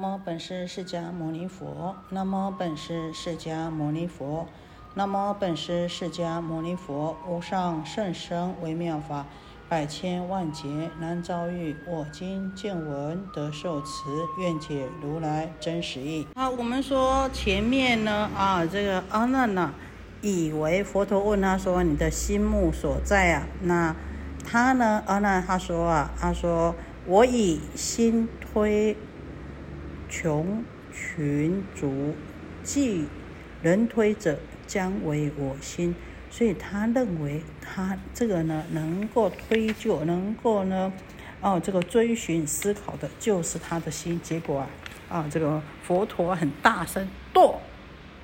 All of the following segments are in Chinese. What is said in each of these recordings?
南无本师释迦牟尼佛。南无本师释迦牟尼佛。南无本师释迦牟尼佛。无上甚深微妙法，百千万劫难遭遇。我今见闻得受持，愿解如来真实义。啊，我们说前面呢啊，这个阿难呢，以为佛陀问他说：“你的心目所在啊？”那他呢，阿难他说啊，他说：“我以心推。”穷群逐，即人推者，将为我心。所以他认为，他这个呢，能够推就，能够呢，哦，这个追寻思考的，就是他的心。结果啊，啊，这个佛陀很大声，堕，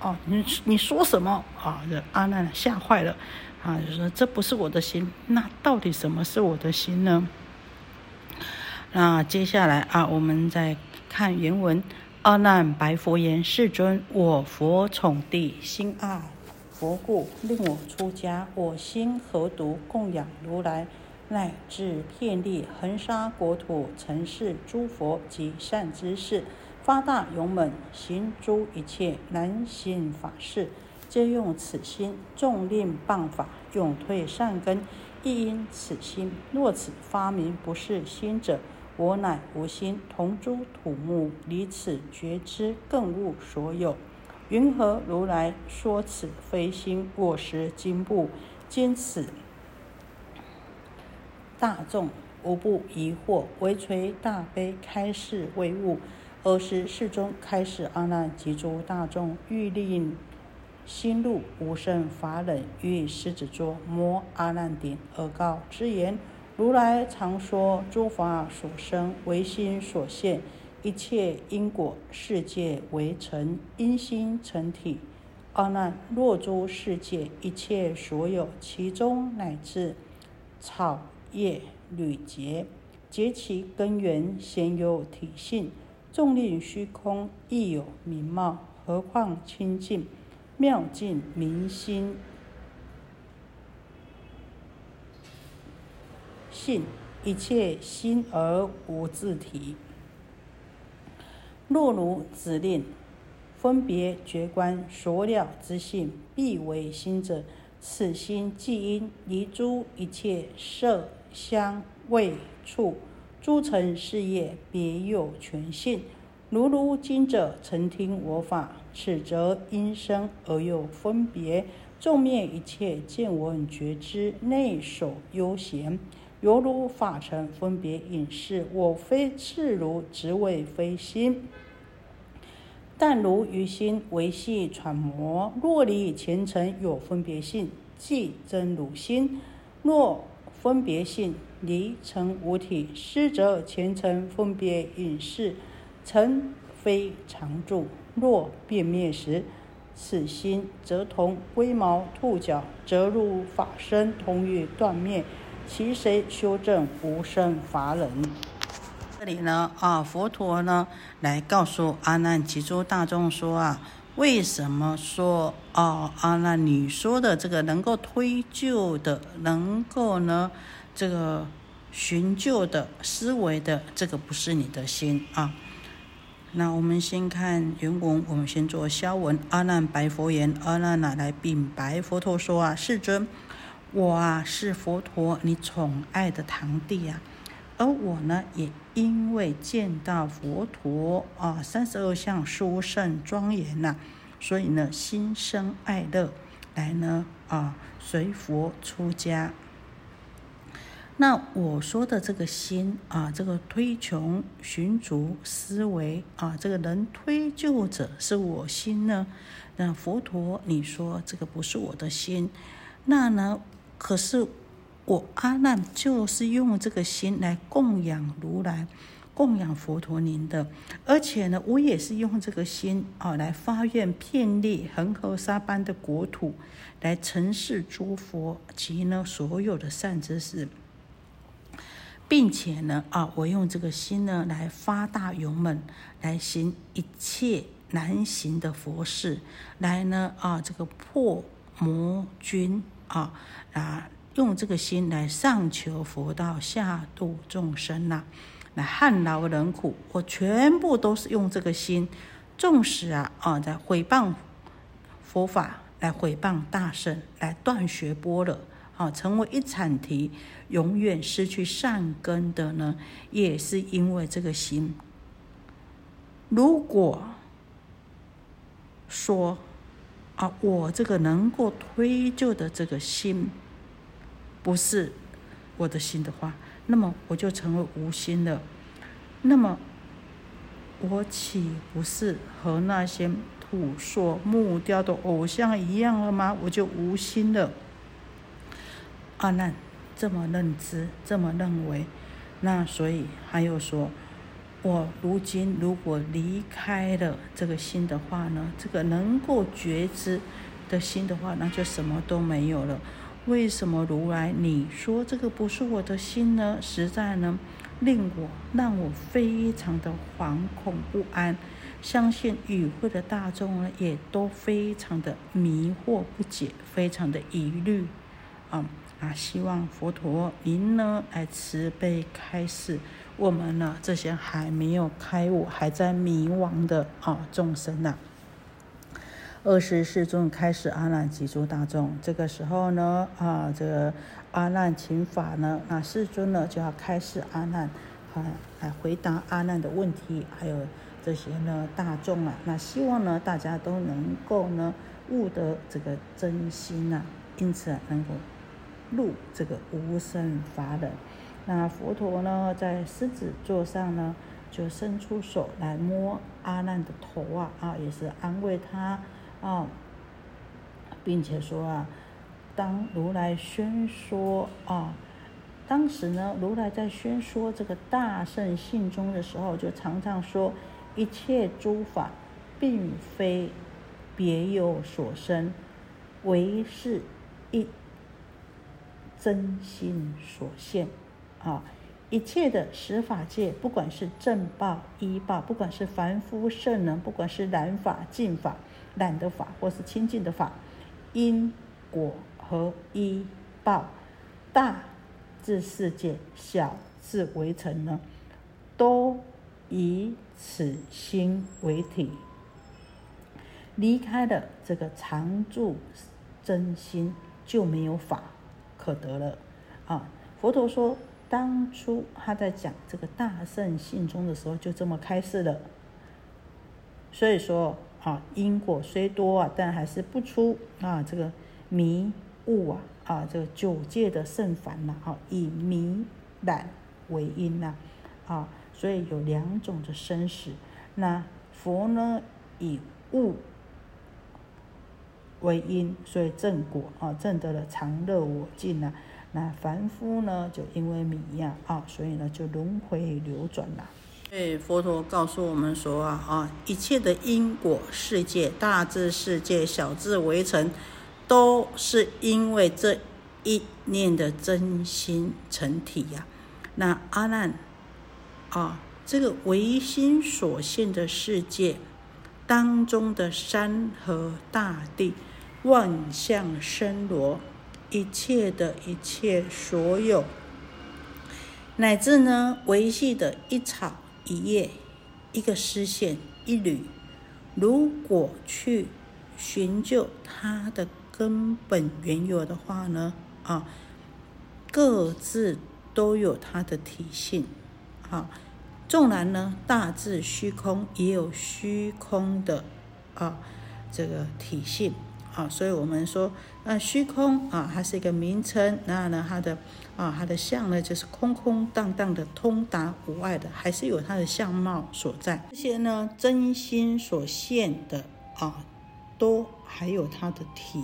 哦，你你说什么啊？这阿难吓坏了，啊，就说这不是我的心。那到底什么是我的心呢？那接下来啊，我们再。看原文，阿难白佛言：“世尊，我佛宠弟心爱佛故，令我出家。我心何独供养如来，乃至遍历恒沙国土，尘世诸佛及善知识，发大勇猛，行诸一切难行法事，皆用此心。众令谤法，永退善根，亦因此心。若此发明不是心者。”我乃无心，同诸土木，离此觉知，更悟所有。云何如来说此非心？我识经部，今此大众无不疑惑，唯垂大悲开示为悟。尔时世中开始阿难及诸大众，欲令心路无生法忍，欲狮子座摩阿难顶，而告之言。如来常说：诸法所生，唯心所现；一切因果，世界为成，因心成体。阿难，若诸世界一切所有，其中乃至草叶缕节，结其根源，先有体性；众令虚空，亦有名貌。何况清净妙境明心？性一切心而无自体。若如指令分别觉观所了之性，必为心者，此心即因离诸一切色香味触诸尘事业，别有全性。如如今者曾听我法，此则因生而有分别，众灭一切见闻觉知，内守悠闲。犹如法尘分别隐士，我非次如，只为非心。但如于心维系揣摩，若离前尘有分别性，即真如心；若分别性离成无体，失则前尘分别隐士，尘非常住。若变灭时，此心则同龟毛兔角，则入法身，同于断灭。其谁修正无生法忍？这里呢啊，佛陀呢来告诉阿难及诸大众说啊，为什么说啊阿难你说的这个能够推究的，能够呢这个寻究的思维的，这个不是你的心啊？那我们先看原文，我们先做消文。阿难白佛言：阿难哪来禀白佛陀说啊，世尊。我啊是佛陀你宠爱的堂弟啊，而我呢也因为见到佛陀啊三十二相殊胜庄严呐，所以呢心生爱乐，来呢啊随佛出家。那我说的这个心啊，这个推穷寻足思维啊，这个人推就者是我心呢？那佛陀你说这个不是我的心，那呢？可是我阿难就是用这个心来供养如来，供养佛陀您的，而且呢，我也是用这个心啊来发愿遍历恒河沙般的国土，来承事诸佛及呢所有的善知识，并且呢啊，我用这个心呢来发大勇猛，来行一切难行的佛事，来呢啊这个破魔军。啊啊！用这个心来上求佛道，下度众生呐。来撼劳人苦，我全部都是用这个心，纵使啊啊在毁谤佛法，来毁谤大圣，来断学波了，啊，成为一惨题，永远失去善根的呢，也是因为这个心。如果说啊，我这个能够推就的这个心，不是我的心的话。那么我就成为无心了，那么我岂不是和那些土塑木雕的偶像一样了吗？我就无心了。阿难这么认知，这么认为，那所以还有说，我如今如果离开了这个心的话呢，这个能够觉知的心的话，那就什么都没有了。为什么如来你说这个不是我的心呢？实在呢，令我让我非常的惶恐不安。相信与会的大众呢，也都非常的迷惑不解，非常的疑虑。啊啊！希望佛陀您呢来慈悲开示我们呢这些还没有开悟、还在迷惘的啊众生呐。二十世尊开始阿难及诸大众，这个时候呢，啊，这个阿难请法呢，那世尊呢就要开始阿难，啊，来回答阿难的问题，还有这些呢大众啊，那希望呢大家都能够呢悟得这个真心呐，因此能够入这个无生法忍。那佛陀呢在狮子座上呢，就伸出手来摸阿难的头啊，啊，也是安慰他。啊，并且说啊，当如来宣说啊，当时呢，如来在宣说这个大圣信中的时候，就常常说，一切诸法并非别有所生，唯是一真心所现。啊，一切的十法界，不管是正报、依报，不管是凡夫圣人，不管是染法、净法。懒的法或是清净的法，因果和依报，大至世界，小至围城呢，都以此心为体。离开了这个常住真心，就没有法可得了啊！佛陀说，当初他在讲这个大圣信中的时候，就这么开示的。所以说。啊，因果虽多啊，但还是不出啊这个迷雾啊啊这个九界的圣凡呐啊，以迷染为因呐啊，所以有两种的生死。那佛呢以悟为因，所以正果啊正得了常乐我净呐。那凡夫呢就因为迷呀啊，所以呢就轮回流转了。对，佛陀告诉我们说啊啊，一切的因果世界，大至世界，小至围城，都是因为这一念的真心成体呀。那阿难啊，这个唯心所现的世界当中的山河大地、万象生罗，一切的一切所有，乃至呢维系的一草。一叶，一个丝线，一缕，如果去寻究它的根本缘由的话呢，啊，各自都有它的体性，啊，纵然呢大致虚空，也有虚空的啊这个体性。啊，所以我们说，那虚空啊，它是一个名称。那呢，它的啊，它的相呢，就是空空荡荡的，通达无碍的，还是有它的相貌所在。这些呢，真心所现的啊，都还有它的体。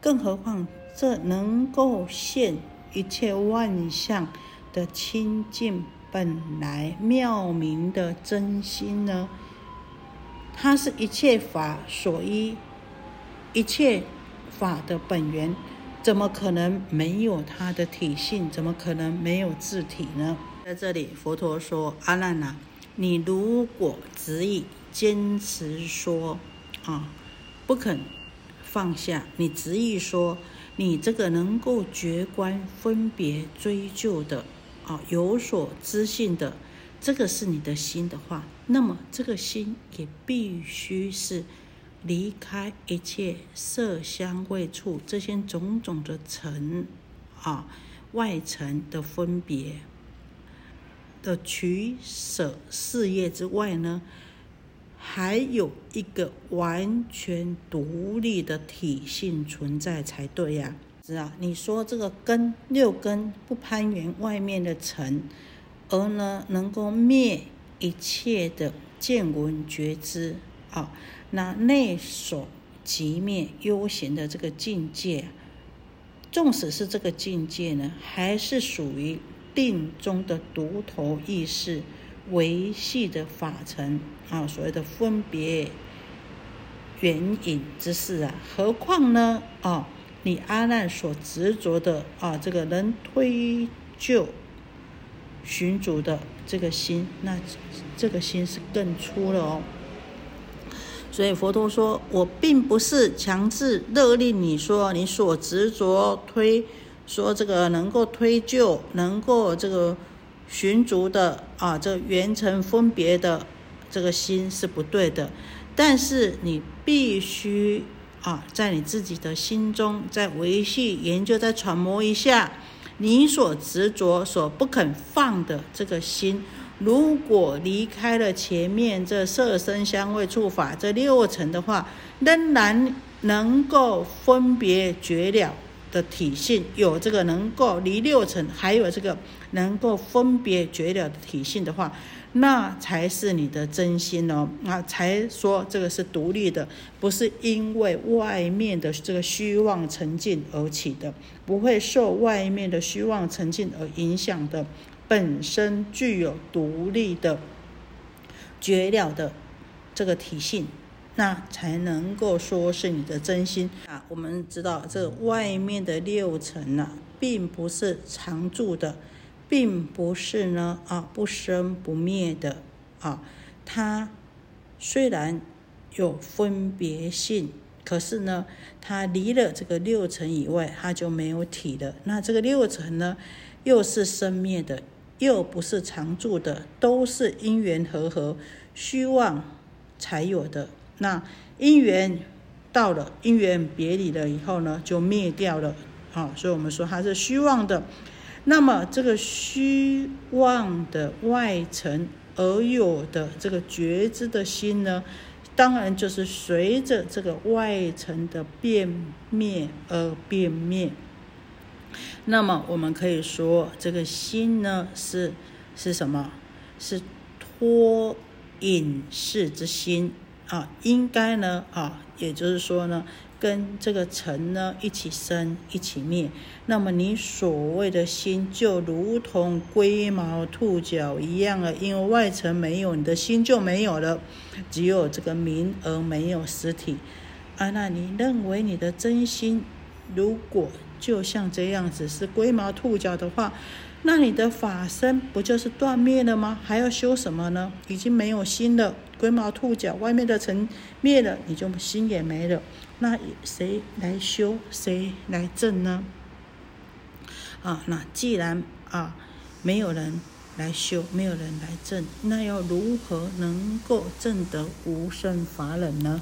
更何况这能够现一切万象的清净本来妙明的真心呢？它是一切法所依。一切法的本源，怎么可能没有它的体性？怎么可能没有自体呢？在这里，佛陀说：“阿难呐，你如果执意坚持说啊，不肯放下，你执意说你这个能够觉观分别追究的啊，有所知性的这个是你的心的话，那么这个心也必须是离开一切色香味触这些种种的尘啊外尘的分别的取舍事业之外呢，还有一个完全独立的体性存在才对呀。是啊，你说这个根六根不攀缘外面的尘。而呢，能够灭一切的见闻觉知啊，那内所即灭悠闲的这个境界，纵使是这个境界呢，还是属于定中的独头意识维系的法尘啊，所谓的分别缘影之事啊，何况呢啊，你阿难所执着的啊，这个能推就。寻主的这个心，那这个心是更粗了哦。所以佛陀说：“我并不是强制勒令你说你所执着推说这个能够推就能够这个寻足的啊，这缘成分别的这个心是不对的。但是你必须啊，在你自己的心中再维系研究，再揣摩一下。”你所执着、所不肯放的这个心，如果离开了前面这色声香味触法这六层的话，仍然能够分别觉了的体性，有这个能够离六层，还有这个能够分别觉了的体性的话。那才是你的真心哦，那才说这个是独立的，不是因为外面的这个虚妄沉静而起的，不会受外面的虚妄沉静而影响的，本身具有独立的绝了的这个体性，那才能够说是你的真心啊。我们知道这外面的六尘呐，并不是常住的。并不是呢啊不生不灭的啊，它虽然有分别性，可是呢，它离了这个六层以外，它就没有体了。那这个六层呢，又是生灭的，又不是常住的，都是因缘和合、虚妄才有的。那因缘到了，因缘别离了以后呢，就灭掉了啊。所以我们说它是虚妄的。那么这个虚妄的外层而有的这个觉知的心呢，当然就是随着这个外层的变灭而变灭。那么我们可以说，这个心呢是是什么？是脱隐士之心啊，应该呢啊，也就是说呢。跟这个尘呢一起生一起灭，那么你所谓的心就如同龟毛兔角一样了，因为外层没有，你的心就没有了，只有这个名而没有实体。啊，那你认为你的真心如果就像这样子是龟毛兔角的话，那你的法身不就是断灭了吗？还要修什么呢？已经没有心了，龟毛兔角外面的尘灭了，你就心也没了。那谁来修，谁来证呢？啊，那既然啊没有人来修，没有人来证，那要如何能够证得无生法忍呢？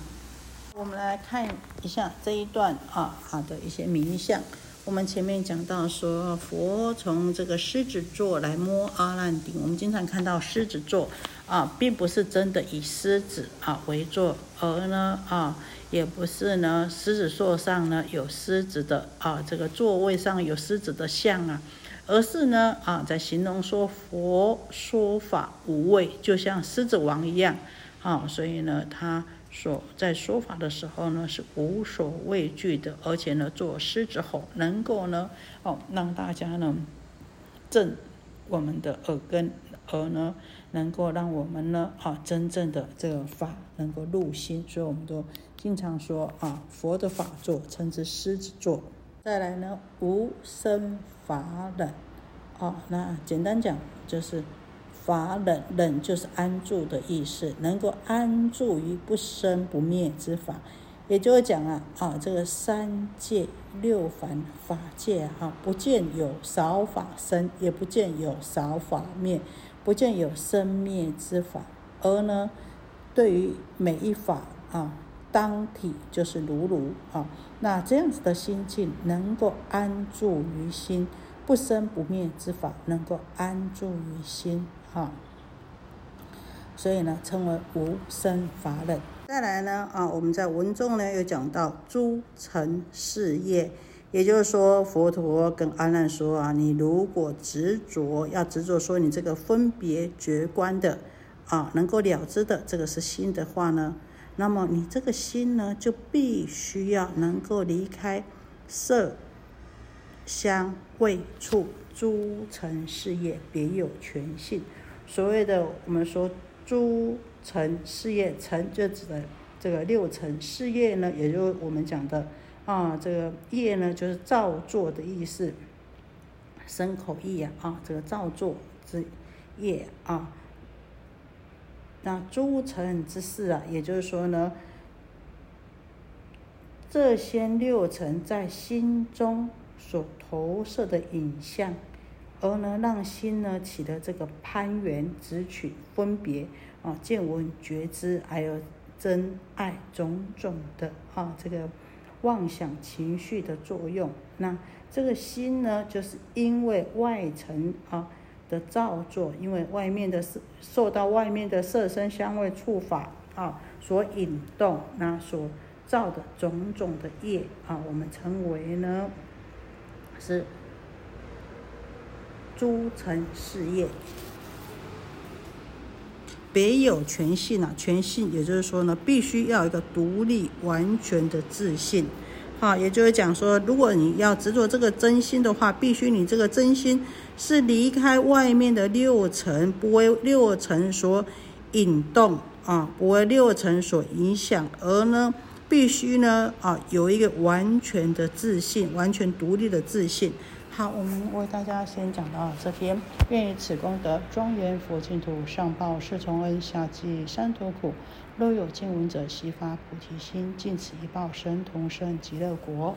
我们来看一下这一段啊，好的一些名相。我们前面讲到说，佛从这个狮子座来摸阿难顶。我们经常看到狮子座啊，并不是真的以狮子啊为座，而呢啊。也不是呢，狮子座上呢有狮子的啊，这个座位上有狮子的像啊，而是呢啊，在形容说佛说法无畏，就像狮子王一样啊，所以呢，他所在说法的时候呢是无所畏惧的，而且呢做狮子吼，能够呢哦让大家呢震我们的耳根，而呢能够让我们呢啊真正的这个法能够入心，所以我们都。经常说啊，佛的法座称之狮子座。再来呢，无生法忍，哦，那简单讲就是法忍，忍就是安住的意思，能够安住于不生不灭之法。也就是讲啊，啊，这个三界六凡法界哈，不见有少法生，也不见有少法灭。不见有生灭之法，而呢，对于每一法啊，当体就是如如啊，那这样子的心境能够安住于心，不生不灭之法能够安住于心啊，所以呢，称为无生法忍。再来呢，啊，我们在文中呢又讲到诸尘事业。也就是说，佛陀跟阿难说啊，你如果执着，要执着说你这个分别觉观的啊，能够了知的这个是心的话呢，那么你这个心呢，就必须要能够离开色、香、味、触诸尘事业，别有全性。所谓的我们说诸尘事业，尘就指的这个六尘事业呢，也就是我们讲的。啊，这个业呢，就是造作的意思，身口意啊，啊，这个造作之业啊。那诸尘之事啊，也就是说呢，这些六尘在心中所投射的影像，而呢，让心呢起的这个攀缘、执取、分别啊、见闻觉知，还有真爱种种的啊，这个。妄想情绪的作用，那这个心呢，就是因为外层啊的造作，因为外面的受受到外面的色身香味触法啊所引动，那所造的种种的业啊，我们称为呢是诸尘事业。别有全信啊，全信也就是说呢，必须要一个独立完全的自信，好，也就是讲说，如果你要执着这个真心的话，必须你这个真心是离开外面的六尘，不为六尘所引动啊，不为六尘所影响，而呢，必须呢啊有一个完全的自信，完全独立的自信。好，我们为大家先讲到这边。愿以此功德，庄严佛净土，上报四重恩，下济三途苦。若有见闻者，悉发菩提心，尽此一报，身同生极乐国。